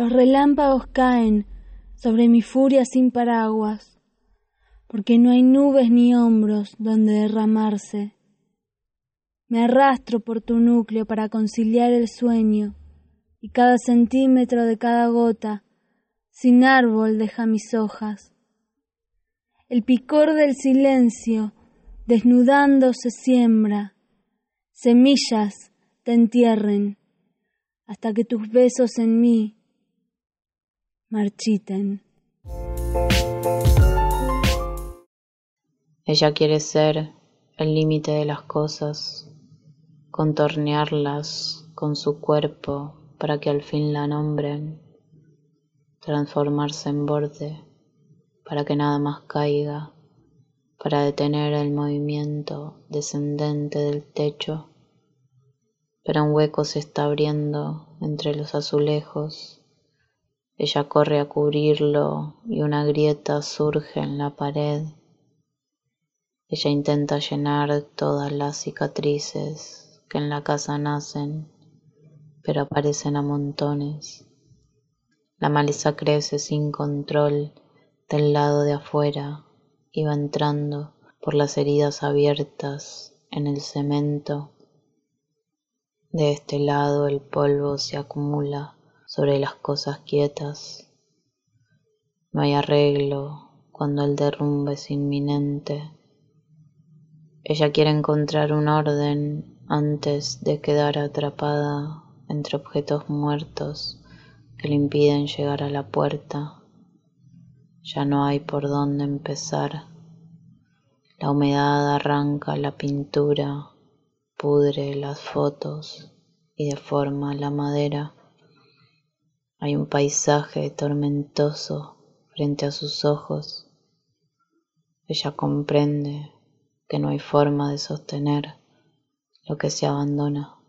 Los relámpagos caen sobre mi furia sin paraguas, porque no hay nubes ni hombros donde derramarse. Me arrastro por tu núcleo para conciliar el sueño, y cada centímetro de cada gota, sin árbol deja mis hojas. El picor del silencio, desnudando se siembra, semillas te entierren, hasta que tus besos en mí marchiten. Ella quiere ser el límite de las cosas, contornearlas con su cuerpo para que al fin la nombren, transformarse en borde para que nada más caiga, para detener el movimiento descendente del techo, pero un hueco se está abriendo entre los azulejos ella corre a cubrirlo y una grieta surge en la pared. Ella intenta llenar todas las cicatrices que en la casa nacen, pero aparecen a montones. La maleza crece sin control del lado de afuera y va entrando por las heridas abiertas en el cemento. De este lado el polvo se acumula sobre las cosas quietas. No hay arreglo cuando el derrumbe es inminente. Ella quiere encontrar un orden antes de quedar atrapada entre objetos muertos que le impiden llegar a la puerta. Ya no hay por dónde empezar. La humedad arranca la pintura, pudre las fotos y deforma la madera. Hay un paisaje tormentoso frente a sus ojos. Ella comprende que no hay forma de sostener lo que se abandona.